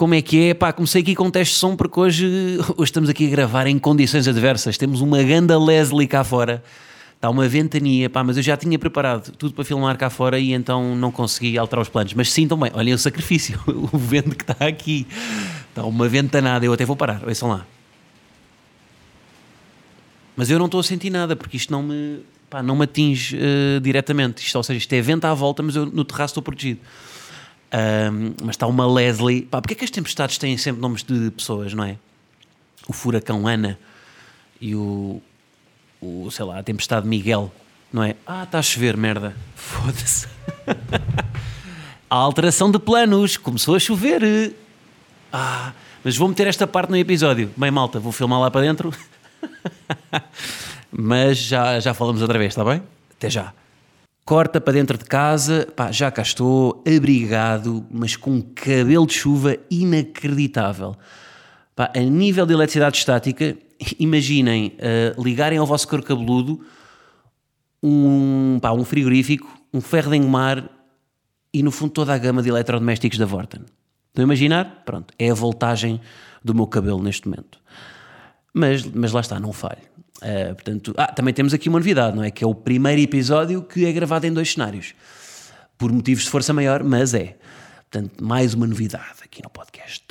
Como é que é? Pá, comecei aqui com um teste de som porque hoje, hoje estamos aqui a gravar em condições adversas. Temos uma ganda Leslie cá fora. Está uma ventania, pá, mas eu já tinha preparado tudo para filmar cá fora e então não consegui alterar os planos. Mas sintam bem, olhem o sacrifício, o vento que está aqui. Está uma ventanada, eu até vou parar, ouçam lá. Mas eu não estou a sentir nada porque isto não me, pá, não me atinge uh, diretamente. Isto, ou seja, isto é vento à volta, mas eu no terraço estou protegido. Um, mas está uma Leslie. Pá, porque é que as tempestades têm sempre nomes de pessoas, não é? O furacão Ana e o, o sei lá, a tempestade Miguel, não é? Ah, está a chover, merda. Foda-se. a alteração de planos, começou a chover. Ah, mas vou meter esta parte no episódio. Bem, malta, vou filmar lá para dentro. mas já, já falamos outra vez, está bem? Até já. Corta para dentro de casa, pá, já cá estou, abrigado, mas com um cabelo de chuva inacreditável. Pá, a nível de eletricidade estática, imaginem uh, ligarem ao vosso cor cabeludo um, pá, um frigorífico, um ferro de engomar e no fundo toda a gama de eletrodomésticos da Vorten. Estão a imaginar? Pronto, é a voltagem do meu cabelo neste momento. Mas, mas lá está, não falho. Uh, portanto, ah, também temos aqui uma novidade, não é? Que é o primeiro episódio que é gravado em dois cenários. Por motivos de força maior, mas é. Portanto, mais uma novidade aqui no podcast.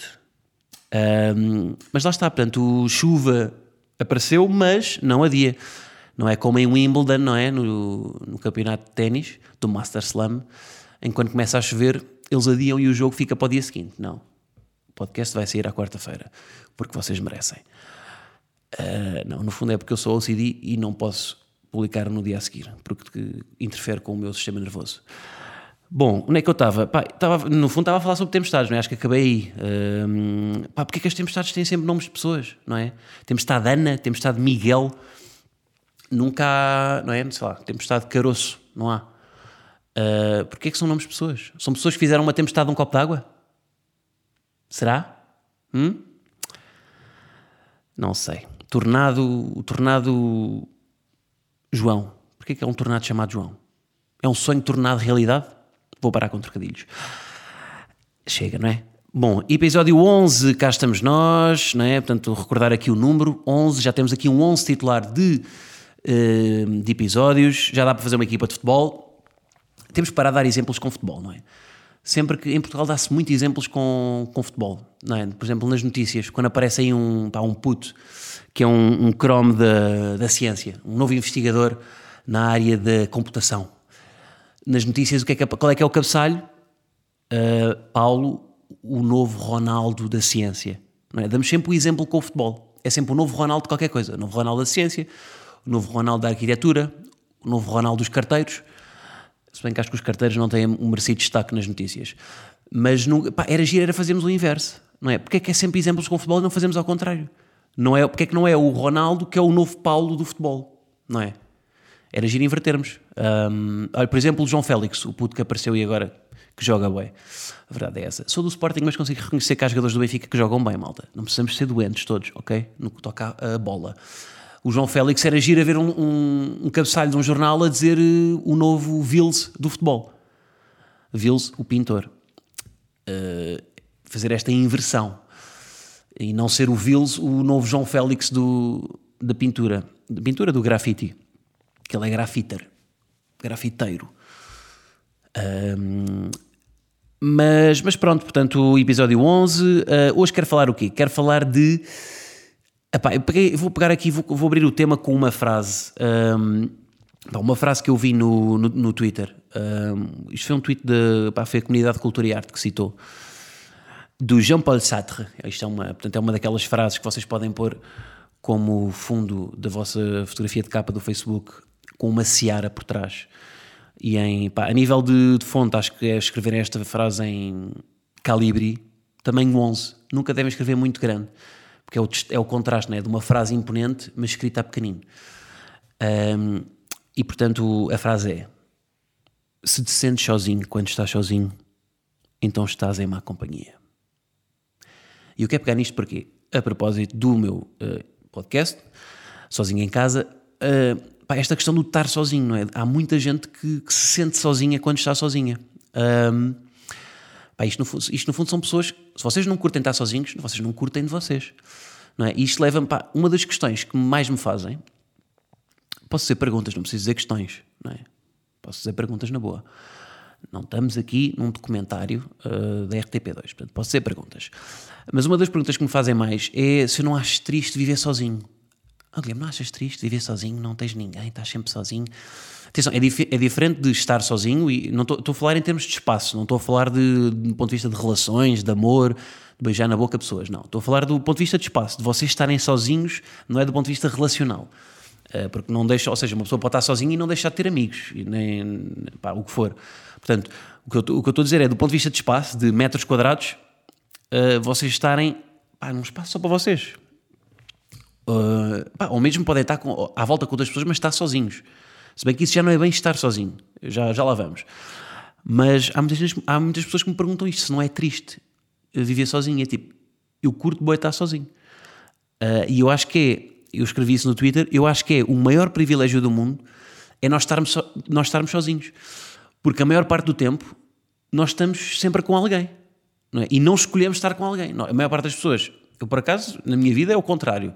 Um, mas lá está, portanto, chuva apareceu, mas não adia. Não é como em Wimbledon, não é? No, no campeonato de ténis, do Master Slam, enquanto começa a chover, eles adiam e o jogo fica para o dia seguinte. Não. O podcast vai sair à quarta-feira, porque vocês merecem. Uh, não, no fundo é porque eu sou OCD e não posso publicar no dia a seguir, porque interfere com o meu sistema nervoso. Bom, onde é que eu estava? No fundo estava a falar sobre tempestades, não é? Acho que acabei aí. Uh, pá, porque é que as tempestades têm sempre nomes de pessoas, não é? Tempestade Ana, tempestade Miguel, nunca há, não é? Sei lá, tempestade Caroço, não há. Uh, porque é que são nomes de pessoas? São pessoas que fizeram uma tempestade de um copo d'água? Será? Hum? Não sei. Tornado, o tornado João. Porquê que é um tornado chamado João? É um sonho tornado realidade? Vou parar com trocadilhos. Chega, não é? Bom, episódio 11, cá estamos nós, não é? Portanto, recordar aqui o número 11, já temos aqui um 11 titular de, eh, de episódios, já dá para fazer uma equipa de futebol. Temos que parar a dar exemplos com futebol, não é? Sempre que em Portugal dá-se muitos exemplos com, com futebol, não é? Por exemplo, nas notícias, quando aparece aí um, pá, um puto que é um, um crome da, da ciência, um novo investigador na área da computação. Nas notícias, o que é que, qual é que é o cabeçalho? Uh, Paulo, o novo Ronaldo da ciência. É? Damos sempre o exemplo com o futebol. É sempre o novo Ronaldo de qualquer coisa. O novo Ronaldo da ciência, o novo Ronaldo da arquitetura, o novo Ronaldo dos carteiros. Se bem que acho que os carteiros não têm um merecido destaque nas notícias. Mas não, pá, era giro, era fazermos o inverso. Não é? Porque é que é sempre exemplos com o futebol e não fazemos ao contrário? Não é, porque é que não é o Ronaldo que é o novo Paulo do futebol? Não é? Era giro invertermos. Um, olha, por exemplo, o João Félix, o puto que apareceu e agora que joga bem. A verdade é essa. Sou do Sporting, mas consigo reconhecer que há jogadores do Benfica que jogam bem, malta. Não precisamos ser doentes todos, ok? No que toca a bola. O João Félix era giro a ver um, um, um cabeçalho de um jornal a dizer uh, o novo Vils do futebol. Vils, o pintor. Uh, fazer esta inversão e não ser o Vils o novo João Félix do, da pintura, da pintura do grafite, que ele é grafiter, grafiteiro. Um, mas, mas pronto, portanto, episódio 11. Uh, ah, hoje quero falar o quê? Quero falar de. Epá, eu peguei, vou pegar aqui, vou, vou, abrir o tema com uma frase. Um, uma frase que eu vi no, no, no Twitter. Um, isto foi um tweet de. Foi a comunidade de Cultura e Arte que citou do Jean-Paul Sartre. Isto é uma, portanto, é uma daquelas frases que vocês podem pôr como fundo da vossa fotografia de capa do Facebook, com uma seara por trás. E em, a nível de, de, fonte, acho que é escreverem esta frase em Calibri, tamanho 11. Nunca devem escrever muito grande, porque é o, é o contraste né? de uma frase imponente, mas escrita a pequenino. Um, e portanto, a frase é: Se te sentes sozinho quando estás sozinho, então estás em má companhia. E eu quero pegar nisto porque, a propósito do meu uh, podcast, Sozinho em Casa, uh, pá, esta questão do estar sozinho, não é? Há muita gente que, que se sente sozinha quando está sozinha. Um, pá, isto, no, isto, no, fundo são pessoas, se vocês não curtem estar sozinhos, vocês não curtem de vocês. Não é? E isto leva-me para uma das questões que mais me fazem. Posso dizer perguntas, não preciso dizer questões, não é? Posso dizer perguntas na boa. Não estamos aqui num documentário uh, da RTP2, portanto, posso dizer perguntas. Mas uma das perguntas que me fazem mais é se eu não acho triste viver sozinho. Oh, Guilherme, não achas triste viver sozinho? Não tens ninguém, estás sempre sozinho. Atenção, é, dif é diferente de estar sozinho e não estou a falar em termos de espaço, não estou a falar de, de, ponto de vista de relações, de amor, de beijar na boca pessoas, não. Estou a falar do ponto de vista de espaço, de vocês estarem sozinhos, não é do ponto de vista relacional. Uh, porque não deixa, ou seja, uma pessoa pode estar sozinha e não deixar de ter amigos, nem pá, o que for. Portanto, o que, eu, o que eu estou a dizer é, do ponto de vista de espaço, de metros quadrados, uh, vocês estarem pá, num espaço só para vocês. Uh, pá, ou mesmo podem estar com, à volta com outras pessoas, mas estar sozinhos. Se bem que isso já não é bem estar sozinho, já, já lá vamos. Mas há muitas, há muitas pessoas que me perguntam isto: se não é triste viver sozinho. É tipo, eu curto bem estar sozinho. Uh, e eu acho que é, eu escrevi isso no Twitter, eu acho que é o maior privilégio do mundo é nós estarmos, so, nós estarmos sozinhos. Porque a maior parte do tempo nós estamos sempre com alguém. Não é? E não escolhemos estar com alguém. Não, a maior parte das pessoas, eu por acaso, na minha vida é o contrário.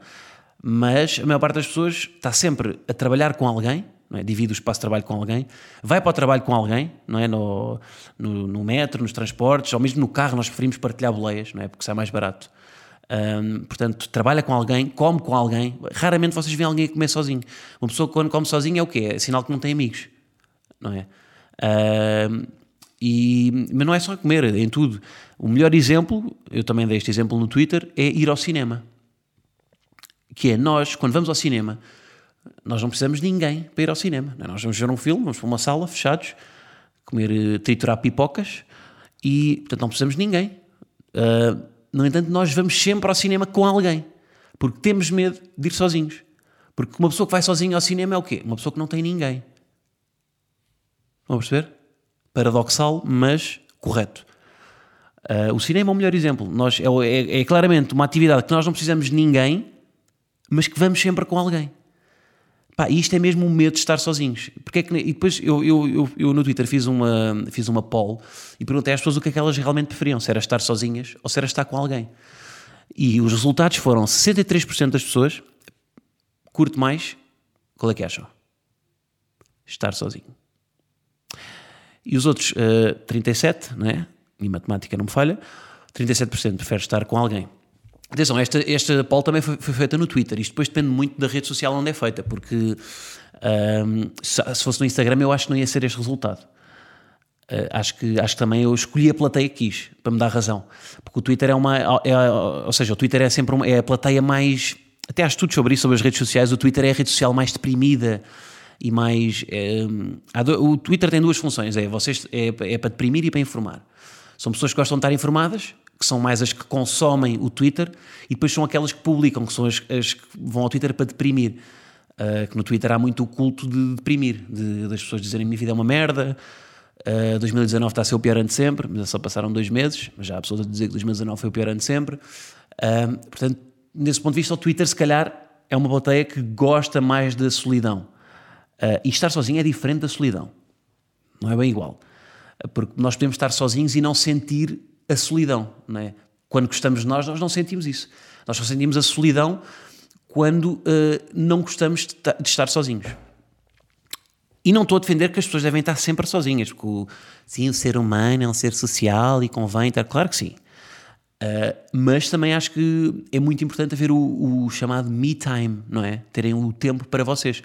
Mas a maior parte das pessoas está sempre a trabalhar com alguém, não é? divide o espaço de trabalho com alguém, vai para o trabalho com alguém, não é? no, no, no metro, nos transportes, ou mesmo no carro, nós preferimos partilhar boleias, não é? porque sai mais barato. Um, portanto, trabalha com alguém, come com alguém. Raramente vocês veem alguém comer sozinho. Uma pessoa quando come sozinho é o quê? É sinal que não tem amigos, não é? Um, e, mas não é só comer, é em tudo. O melhor exemplo, eu também dei este exemplo no Twitter, é ir ao cinema que é nós, quando vamos ao cinema, nós não precisamos de ninguém para ir ao cinema. É? Nós vamos ver um filme, vamos para uma sala, fechados, comer, eh, triturar pipocas e, portanto, não precisamos de ninguém. Uh, no entanto, nós vamos sempre ao cinema com alguém, porque temos medo de ir sozinhos. Porque uma pessoa que vai sozinha ao cinema é o quê? Uma pessoa que não tem ninguém. Vão perceber? Paradoxal, mas correto. Uh, o cinema é o melhor exemplo. Nós, é, é, é claramente uma atividade que nós não precisamos de ninguém mas que vamos sempre com alguém. Pá, e isto é mesmo o medo de estar sozinhos. Porque é que, e depois eu, eu, eu, eu, no Twitter fiz uma, fiz uma poll e perguntei às pessoas o que é que elas realmente preferiam, se era estar sozinhas ou se era estar com alguém. E os resultados foram 63% das pessoas curte mais, qual é que acham? Estar sozinho. E os outros, uh, 37, não é? E matemática não me falha, 37% prefere estar com alguém. Atenção, esta, esta poll também foi, foi, feita no Twitter. Isto depois depende muito da rede social onde é feita, porque um, se, se, fosse no Instagram eu acho que não ia ser este resultado. Uh, acho, que, acho que também eu escolhi a plateia que quis, para me dar razão. Porque o Twitter é uma. É, ou seja, o Twitter é sempre uma, é a plateia mais. Até há estudos sobre isso, sobre as redes sociais. O Twitter é a rede social mais deprimida e mais. É, o Twitter tem duas funções: é, vocês, é, é para deprimir e para informar. São pessoas que gostam de estar informadas que são mais as que consomem o Twitter, e depois são aquelas que publicam, que são as, as que vão ao Twitter para deprimir. Uh, que no Twitter há muito o culto de deprimir, de, das pessoas dizerem minha vida é uma merda, uh, ah, 2019 está a ser o pior ano de sempre, mas só passaram dois meses, mas já há pessoas a dizer que 2019 foi o pior ano de sempre. Uh, portanto, nesse ponto de vista, o Twitter, se calhar, é uma plateia que gosta mais da solidão. e estar sozinho é diferente da solidão. Não é bem igual. Porque nós podemos estar sozinhos e não sentir a solidão. Não é? Quando gostamos de nós, nós não sentimos isso. Nós só sentimos a solidão quando uh, não gostamos de, de, estar sozinhos. E não estou a defender que as pessoas devem estar sempre sozinhas, porque o, sim, o ser humano é um ser social e convém estar. Claro que sim. Uh, mas também acho que é muito importante haver o, o, chamado me time, não é? Terem o tempo para vocês.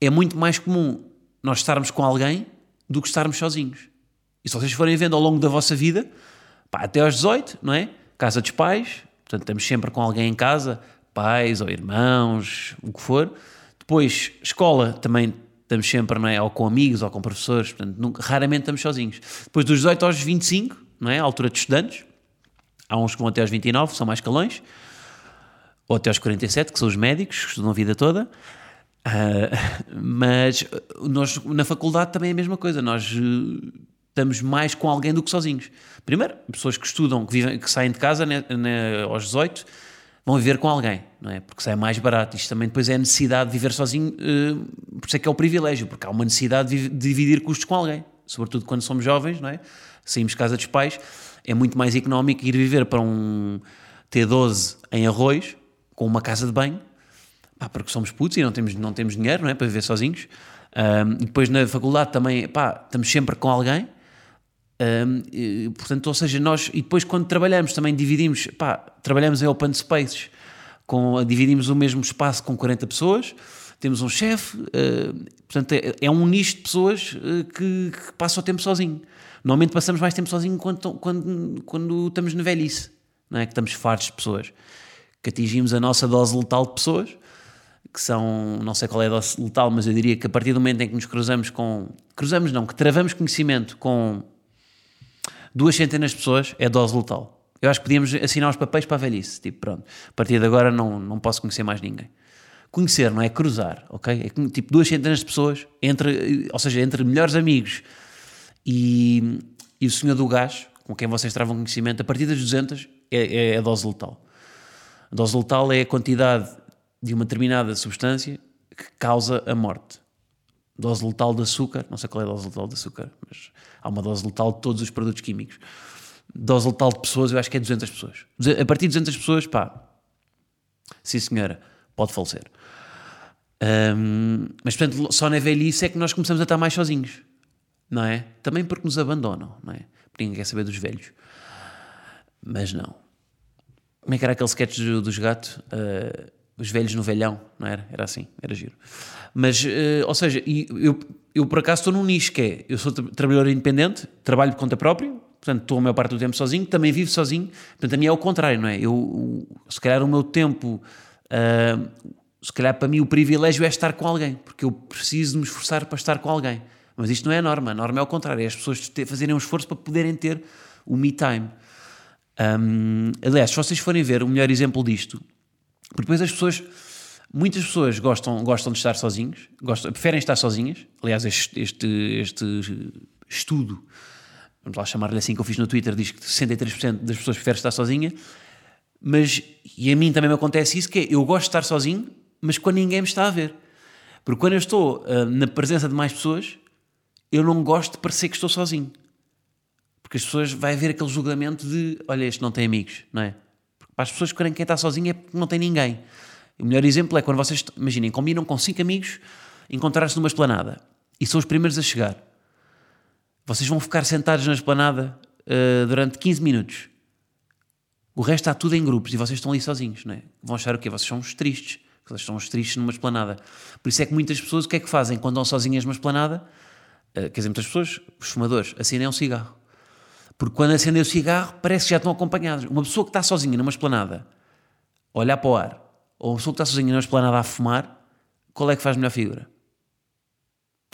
É muito mais comum nós estarmos com alguém do que estarmos sozinhos. E se vocês forem vendo ao longo da vossa vida, Pá, até aos 18, não é? Casa dos pais, portanto estamos sempre com alguém em casa, pais ou irmãos, o que for. Depois, escola, também estamos sempre, não é? Ou com amigos ou com professores, portanto nunca, raramente estamos sozinhos. Depois dos 18 aos 25, não é? A altura de estudantes, Há uns que vão até aos 29, são mais calões, ou até aos 47, que são os médicos, que estudam a vida toda. Uh, mas nós na faculdade também é a mesma coisa, nós uh, estamos mais com alguém do que sozinhos. Primeiro, pessoas que estudam, que, vivem, que saem de casa né, né, aos 18, vão viver com alguém, não é? Porque sai mais barato. Isto também depois é a necessidade de viver sozinho, uh, por isso é que é o privilégio, porque há uma necessidade de, dividir custos com alguém, sobretudo quando somos jovens, não é? Saímos de casa dos pais, é muito mais económico ir viver para um T12 em arroz, com uma casa de banho, pá, porque somos putos e não temos, não temos dinheiro não é, para viver sozinhos. Um, depois na faculdade também, pá, estamos sempre com alguém. Um, e, portanto, ou seja, nós, e depois quando trabalhamos também dividimos, pá, trabalhamos em open spaces, com, dividimos o mesmo espaço com 40 pessoas, temos um chefe, uh, portanto, é, é, um nicho de pessoas uh, que, que passam o tempo sozinho. Normalmente passamos mais tempo sozinho quando, quando, quando estamos na velhice, não é? que estamos fartos de pessoas, que atingimos a nossa dose letal de pessoas que são, não sei qual é a dose letal, mas eu diria que a partir do momento em que nos cruzamos com, cruzamos não, que travamos conhecimento com duas centenas de pessoas, é dose letal. Eu acho que podíamos assinar os papéis para a velhice, tipo, pronto, a partir de agora não, não posso conhecer mais ninguém. Conhecer não é cruzar, ok? É tipo duas centenas de pessoas, entre, ou seja, entre melhores amigos e, e o senhor do gás, com quem vocês travam conhecimento, a partir das 200 é, é dose letal. A dose letal é a quantidade de uma determinada substância que causa a morte. Dose letal de açúcar, não sei qual é a dose letal de açúcar, mas há uma dose letal de todos os produtos químicos. Dose letal de pessoas, eu acho que é 200 pessoas. A partir de 200 pessoas, pá, sim senhora, pode falecer. Um, mas portanto, só na velhice é que nós começamos a estar mais sozinhos, não é? Também porque nos abandonam, não é? Porque ninguém quer saber dos velhos. Mas não. Como é que era aquele sketch dos gatos? Uh, os velhos no velhão, não era? Era assim, era giro. Mas, uh, ou seja, eu, eu por acaso estou num nicho que é, eu sou trabalhador independente, trabalho por conta própria, portanto estou a maior parte do tempo sozinho, também vivo sozinho, portanto a mim é o contrário, não é? Eu, se calhar o meu tempo, uh, se calhar para mim o privilégio é estar com alguém, porque eu preciso me esforçar para estar com alguém. Mas isto não é a norma, a norma é o contrário, é as pessoas fazerem um esforço para poderem ter o me time. Um, aliás, se vocês forem ver o melhor exemplo disto, porque depois as pessoas, muitas pessoas gostam, gostam de estar sozinhos, gostam, preferem estar sozinhas. Aliás, este, este, este estudo, vamos lá chamar-lhe assim que eu fiz no Twitter, diz que 63% das pessoas preferem estar sozinha. Mas, e a mim também me acontece isso, que é, eu gosto de estar sozinho, mas quando ninguém me está a ver. Porque quando eu estou uh, na presença de mais pessoas, eu não gosto de parecer que estou sozinho. Porque as pessoas, vai haver aquele julgamento de, olha, este não tem amigos, não é? Para as pessoas que querem quem está sozinho é porque não tem ninguém. O melhor exemplo é quando vocês, imaginem, combinam com cinco amigos encontrar-se numa esplanada e são os primeiros a chegar. Vocês vão ficar sentados na esplanada uh, durante 15 minutos. O resto está tudo em grupos e vocês estão ali sozinhos, não é? Vão achar o quê? Vocês são os tristes. Vocês são os tristes numa esplanada. Por isso é que muitas pessoas o que é que fazem quando estão sozinhas numa esplanada? Uh, quer dizer, muitas pessoas, os fumadores, acendem um cigarro. Porque quando acendem o cigarro, parece que já estão acompanhados. Uma pessoa que está sozinha numa esplanada, olhar para o ar, ou uma pessoa que está sozinha numa esplanada a fumar, qual é que faz melhor figura?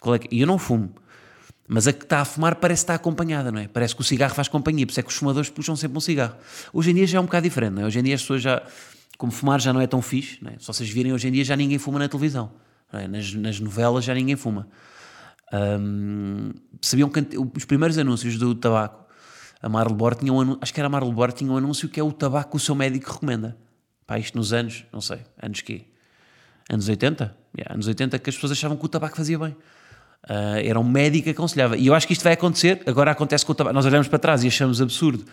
Qual é que... E eu não fumo. Mas a que está a fumar parece estar acompanhada, não é? Parece que o cigarro faz companhia, por isso é que os fumadores puxam sempre um cigarro. Hoje em dia já é um bocado diferente, não é? Hoje em dia as pessoas já, como fumar já não é tão fixe, não é? Se vocês virem, hoje em dia já ninguém fuma na televisão, é? nas, nas, novelas já ninguém fuma. Um, sabiam que os primeiros anúncios do tabaco a Marlboro tinha um acho que era a Marlboro, tinha um anúncio que é o tabaco que o seu médico recomenda. Pá, isto nos anos, não sei, anos quê? Anos 80? Yeah, anos 80 que as pessoas achavam que o tabaco fazia bem. Uh, era um médico que aconselhava. E eu acho que isto vai acontecer, agora acontece com o tabaco. Nós olhamos para trás e achamos absurdo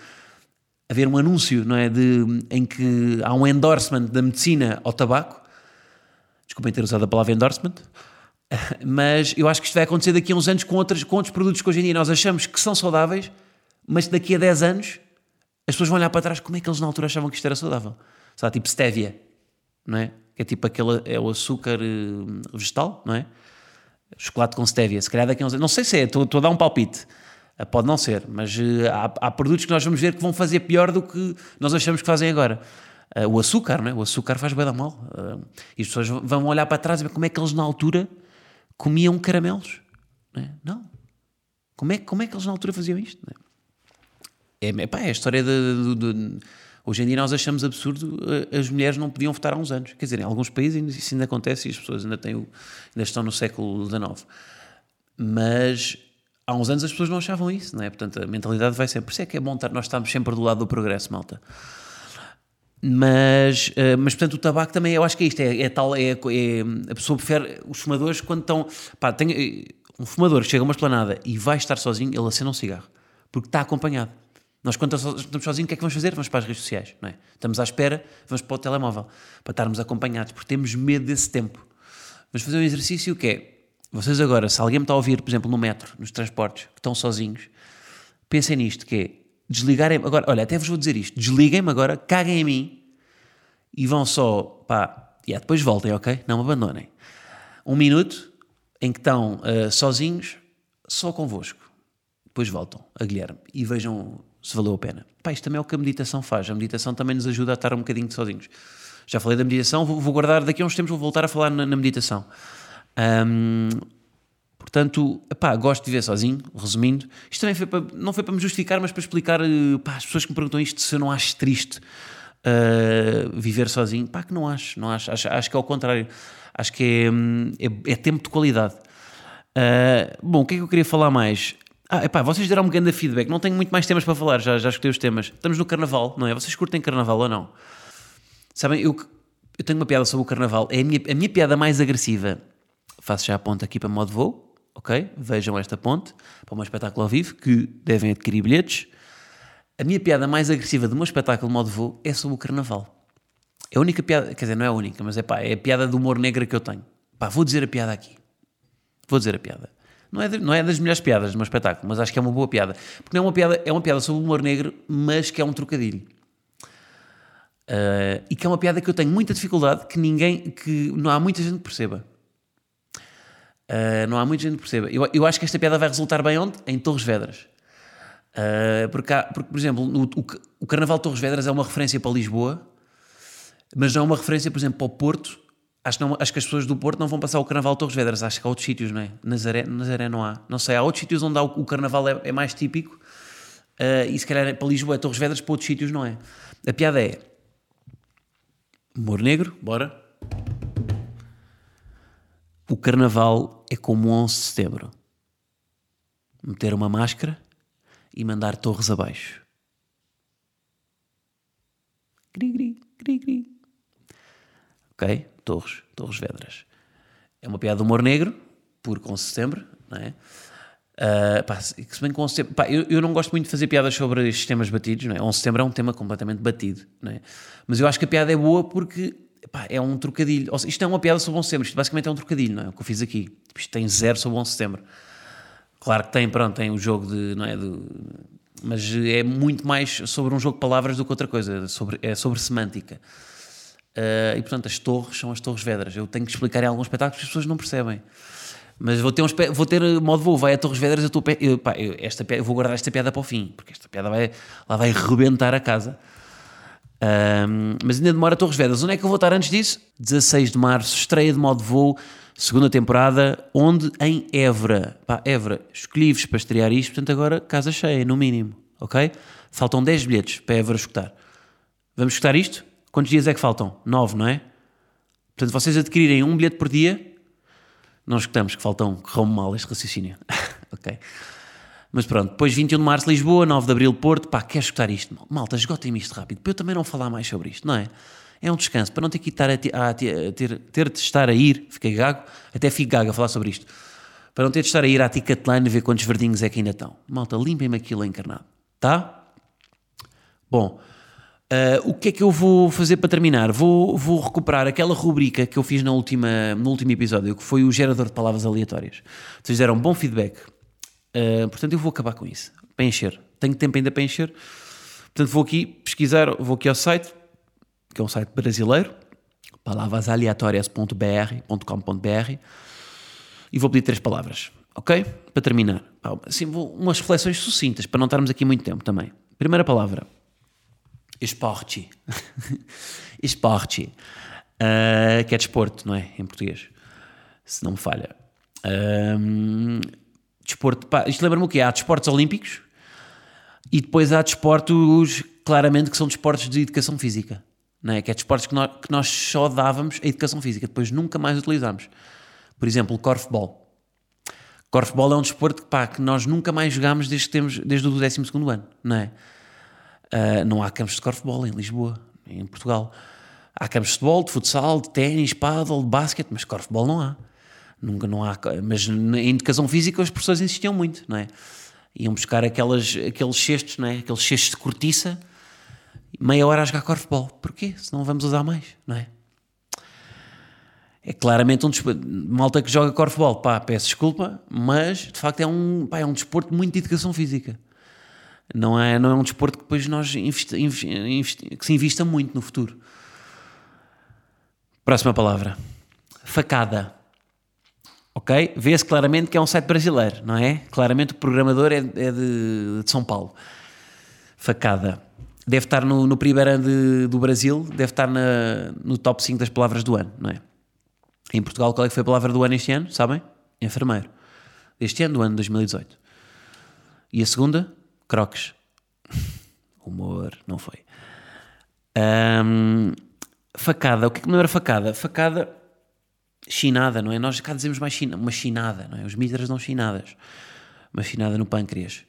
haver um anúncio, não é? De, em que há um endorsement da medicina ao tabaco. Desculpem ter usado a palavra endorsement. Mas eu acho que isto vai acontecer daqui a uns anos com, outros, com outros produtos que hoje em dia nós achamos que são saudáveis mas daqui a 10 anos as pessoas vão olhar para trás como é que eles na altura achavam que isto era saudável. Sabe, tipo stevia, não é? Que é tipo aquele, é o açúcar uh, vegetal, não é? Chocolate com stevia, se calhar daqui a uns anos, não sei se é, estou, estou a dar um palpite. Uh, pode não ser, mas uh, há, há, produtos que nós vamos ver que vão fazer pior do que nós achamos que fazem agora. o açúcar, não é? O açúcar faz bem da mal. e as pessoas vão olhar para trás e ver como é que eles na altura comiam caramelos. Não, é? não. Como, é, como é que eles na altura faziam isto? Não é? É, pá, é a história de, de, de, Hoje em dia nós achamos absurdo eh, as mulheres não podiam votar há uns anos. Quer dizer, em alguns países isso ainda acontece e as pessoas ainda, têm o, ainda estão no século XIX. Mas há uns anos as pessoas não achavam isso, não é? Portanto, a mentalidade vai sempre. Por isso é que é bom estar, nós estamos sempre do lado do progresso, malta. Mas, eh, mas portanto, o tabaco também, eu acho que é isto, é, é tal, é, é, a pessoa prefere os fumadores quando estão, pá, tem, eh, um fumador chega a uma esplanada e vai estar sozinho, ele acende um cigarro, porque está acompanhado. Nós, quando estamos sozinhos, o que é que vamos fazer? Vamos para as redes sociais, não é? Estamos à espera, vamos para o telemóvel, para estarmos acompanhados, porque temos medo desse tempo. Vamos fazer um exercício que é, vocês agora, se alguém me está a ouvir, por exemplo, no metro, nos transportes, que estão sozinhos, pensem nisto, que é, desligarem agora, olha, até vos vou dizer isto, desliguem-me agora, caguem em mim e vão só, pá, e yeah, depois voltem, ok? Não me abandonem. Um minuto em que estão uh, sozinhos, só convosco. Depois voltam a Guilherme e vejam se valeu a pena. Pá, isto também é o que a meditação faz. A meditação também nos ajuda a estar um bocadinho sozinhos. Já falei da meditação, vou, guardar, daqui a uns tempos vou voltar a falar na, na meditação. Um, portanto, pá, gosto de viver sozinho, resumindo. Isto também foi para, não foi para me justificar, mas para explicar eh, pá, as pessoas que me perguntam isto se eu não acho triste uh, viver sozinho. Pá, que não acho, não acho, acho, acho que é ao contrário. Acho que é, é, é tempo de qualidade. Uh, bom, o que é que eu queria falar mais? Ah, epá, vocês deram um grande feedback. Não tenho muito mais temas para falar, já, já escutei os temas. Estamos no Carnaval, não é? Vocês curtem Carnaval ou não? Sabem, eu, eu tenho uma piada sobre o Carnaval. É a minha, a minha piada mais agressiva. Faço já a ponte aqui para modo voo, ok? Vejam esta ponte para meu espetáculo ao vivo, que devem adquirir bilhetes. A minha piada mais agressiva do meu espetáculo de modo voo é sobre o Carnaval. É a única piada, quer dizer, não é a única, mas é pá, é a piada do humor negro que eu tenho. Pá, vou dizer a piada aqui. Vou dizer a piada. Não é, de, não é das melhores piadas do meu espetáculo, mas acho que é uma boa piada. Porque não é uma piada, é uma piada sobre o humor negro, mas que é um trocadilho. Uh, e que é uma piada que eu tenho muita dificuldade, que ninguém, que não há muita gente que perceba. Uh, não há muita gente que perceba. Eu, eu acho que esta piada vai resultar bem onde? Em Torres Vedras. Uh, porque, há, porque, por exemplo, no, o, o Carnaval de Torres Vedras é uma referência para Lisboa, mas não é uma referência, por exemplo, para o Porto Acho que, não, acho que as pessoas do Porto não vão passar o Carnaval de Torres Vedras, acho que há outros sítios, não é? Nazaré, Nazaré não há. Não sei, há outros sítios onde há o, o Carnaval é, é, mais típico uh, e se calhar é para Lisboa é Torres Vedras, para outros sítios não é. A piada é humor negro, bora. O Carnaval é como 11 de setembro. Meter uma máscara e mandar torres abaixo. Gri, gri, gri, gri. Ok? Torres, Torres Vedras. É uma piada de humor negro, 11 de setembro, não é? Uh, pá, se bem com 11 de setembro, pá, eu, eu não gosto muito de fazer piadas sobre estes temas batidos, não é? 11 de setembro é um tema completamente batido, não é? Mas eu acho que a piada é boa porque pá, é um trocadilho. Seja, isto é uma piada sobre 11 de setembro, isto basicamente é um trocadilho, não é? O que eu fiz aqui. Isto tem zero sobre 11 de setembro. Claro que tem, pronto, tem o jogo de, não é? Do, mas é muito mais sobre um jogo de palavras do que outra coisa, sobre, é sobre semântica. Uh, e portanto, as torres são as Torres Vedras. Eu tenho que explicar em alguns espetáculos que as pessoas não percebem. Mas vou ter, um, vou ter modo voo, vai a Torres Vedras, eu, estou, eu, pá, eu, esta, eu vou guardar esta piada para o fim, porque esta piada vai, lá vai rebentar a casa. Um, mas ainda demora Torres Vedras. Onde é que eu vou estar antes disso? 16 de março, estreia de modo voo, segunda temporada, onde? Em Évora. Pá, Évora, escolhi-vos para estrear isto, portanto agora casa cheia, no mínimo, ok? Faltam 10 bilhetes para Évora escutar. Vamos escutar isto? Quantos dias é que faltam? Nove, não é? Portanto, vocês adquirirem um bilhete por dia, nós escutamos que faltam, correu mal este raciocínio. ok. Mas pronto, depois 21 de março Lisboa, 9 de abril Porto, pá, quer escutar isto? Malta, esgotem-me isto rápido, para eu também não falar mais sobre isto, não é? É um descanso, para não ter que estar a, a, a ter, ter de estar a ir, fiquei gago, até fico gago a falar sobre isto, para não ter de estar a ir à Ticketline ver quantos verdinhos é que ainda estão. Malta, limpem-me aquilo encarnado, tá? Bom, Uh, o que é que eu vou fazer para terminar? Vou, vou recuperar aquela rubrica que eu fiz na última, no último episódio, que foi o gerador de palavras aleatórias. Vocês deram um bom feedback. Uh, portanto, eu vou acabar com isso. Para encher. Tenho tempo ainda para encher. Portanto, vou aqui pesquisar, vou aqui ao site, que é um site brasileiro, palavrasaleatórias.br.com.br e vou pedir três palavras. Ok? Para terminar. Assim, vou, umas reflexões sucintas, para não estarmos aqui muito tempo também. Primeira palavra esporte. esporte. Uh, que é desporto, não é? Em português. Se não me falha. Um, desporto. Pá, isto lembra-me o quê? Há desportos olímpicos E depois há desportos, claramente, que são desportos de educação física. Não é? Que é desportos que nós, que nós só dávamos a educação física, depois nunca mais utilizámos. Por exemplo, o corfball. Corfball é um desporto pá, que nós nunca mais jogámos desde, que temos, desde o 12 ano, não é? Uh, não há campos de corfball em Lisboa, em Portugal. Há campos de futebol, de futsal, de ténis, paddle, de basquete, mas corfball não há. Nunca não há. Mas em educação física as pessoas insistiam muito, não é? Iam buscar aquelas, aqueles cestos, não é? Aqueles cestos de cortiça, meia hora a jogar corfball. Porquê? Se não vamos usar mais, não é? É claramente um desporto. Malta que joga corfball, pá, peço desculpa, mas de facto é um, pá, é um desporto muito de educação física. Não é, não é um desporto que depois nós investi, que se invista muito no futuro. Próxima palavra. Facada. Ok? Vê-se claramente que é um site brasileiro, não é? Claramente o programador é, é de, de, São Paulo. Facada. Deve estar no, no primeiro ano de, do Brasil, deve estar na, no top 5 das palavras do ano, não é? Em Portugal, qual é que foi a palavra do ano este ano? Sabem? Enfermeiro. Este ano, do ano 2018. E a segunda? Croques. Humor, não foi. Um, facada. O que é que me lembra facada? Facada, chinada, não é? Nós cá dizemos mais china, uma chinada, não é? Os mitras dão chinadas. Uma chinada no pâncreas.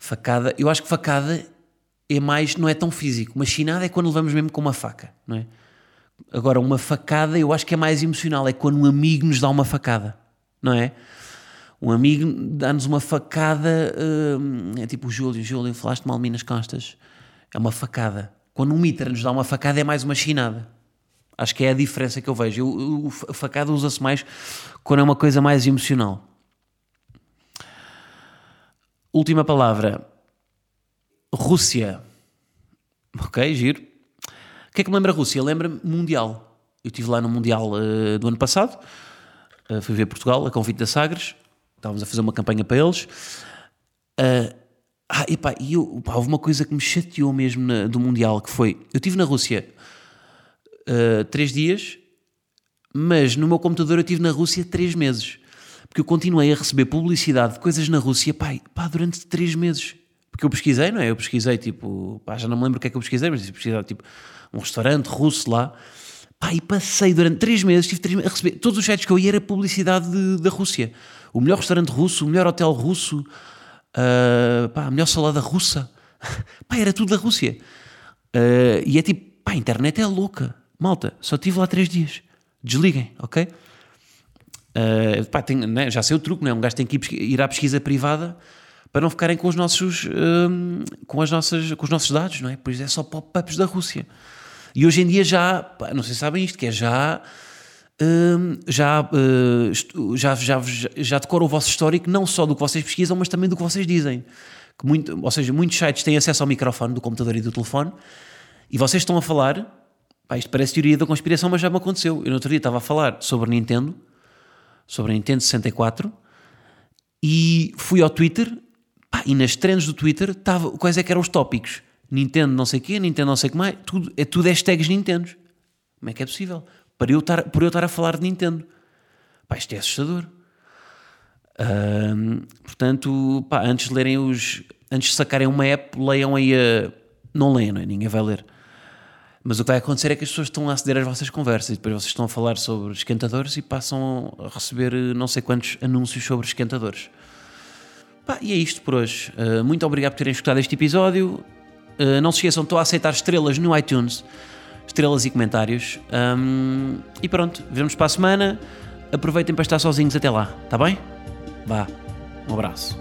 Facada, eu acho que facada é mais, não é tão físico. Uma chinada é quando levamos mesmo com uma faca, não é? Agora, uma facada eu acho que é mais emocional, é quando um amigo nos dá uma facada, não é? Um amigo dá-nos uma facada, hum, é tipo o Júlio, Júlio, falaste mal de mim nas costas, é uma facada. Quando um mitra nos dá uma facada é mais uma chinada. Acho que é a diferença que eu vejo. Eu, a facada usa-se mais quando é uma coisa mais emocional. Última palavra. Rússia. Ok, giro que é que me lembra a Rússia? Lembra-me Mundial. Eu estive lá no Mundial uh, do ano passado, uh, fui ver Portugal, a convite da Sagres, estávamos a fazer uma campanha para eles. Uh, ah, epá, e eu, pá, houve uma coisa que me chateou mesmo na, do Mundial, que foi, eu estive na Rússia uh, três dias, mas no meu computador eu estive na Rússia três meses. Porque eu continuei a receber publicidade de coisas na Rússia, pá, pá durante três meses. Porque eu pesquisei, não é? Eu pesquisei, tipo, pá, já não me lembro o que é que eu pesquisei, mas pesquisei, tipo, um restaurante russo lá. Pá, e passei durante três meses, tive três meses a receber. Todos os sites que eu ia era publicidade de, da Rússia. O melhor restaurante russo, o melhor hotel russo, uh, pá, a melhor salada russa. pá, era tudo da Rússia. Uh, e é tipo, pá, a internet é louca. Malta, só tive lá três dias. Desliguem, ok? Uh, pá, tem, né, já sei o truque, não é? Um gajo tem que ir, à pesquisa privada para não ficarem com os nossos, com as nossas, com os nossos dados, não é? Pois é só pop-ups da Rússia. E hoje em dia já, não sei se sabem isto, que é já. Uh, já, uh, já, já, já decora o vosso histórico não só do que vocês pesquisam, mas também do que vocês dizem. Que muito, ou seja, muitos sites têm acesso ao microfone do computador e do telefone e vocês estão a falar. Pá, isto parece teoria da conspiração, mas já me aconteceu. Eu no outro dia estava a falar sobre Nintendo, sobre a Nintendo 64, e fui ao Twitter pá, e nas trends do Twitter estava, quais é que eram os tópicos Nintendo não sei o quê, Nintendo não sei o que mais, tudo, é tudo hashtags Nintendo. Como é que é possível? Para eu estar, por eu estar a falar de Nintendo. Pá, isto é assustador. portanto, pá, antes de lerem os. Antes de sacarem uma app, leiam aí a. Não leiam, não é? Ninguém vai ler. Mas o que vai acontecer é que as pessoas estão a aceder às vossas conversas e depois vocês estão a falar sobre esquentadores e passam a receber eh, não sei quantos anúncios sobre esquentadores. Pá, e é isto por hoje. Uh, muito obrigado por terem escutado este episódio. Uh, não se esqueçam, estou a aceitar estrelas no iTunes, estrelas e comentários. Um, e pronto, vemos para a semana. Aproveitem para estar sozinhos até lá, tá bem? Vá, um abraço.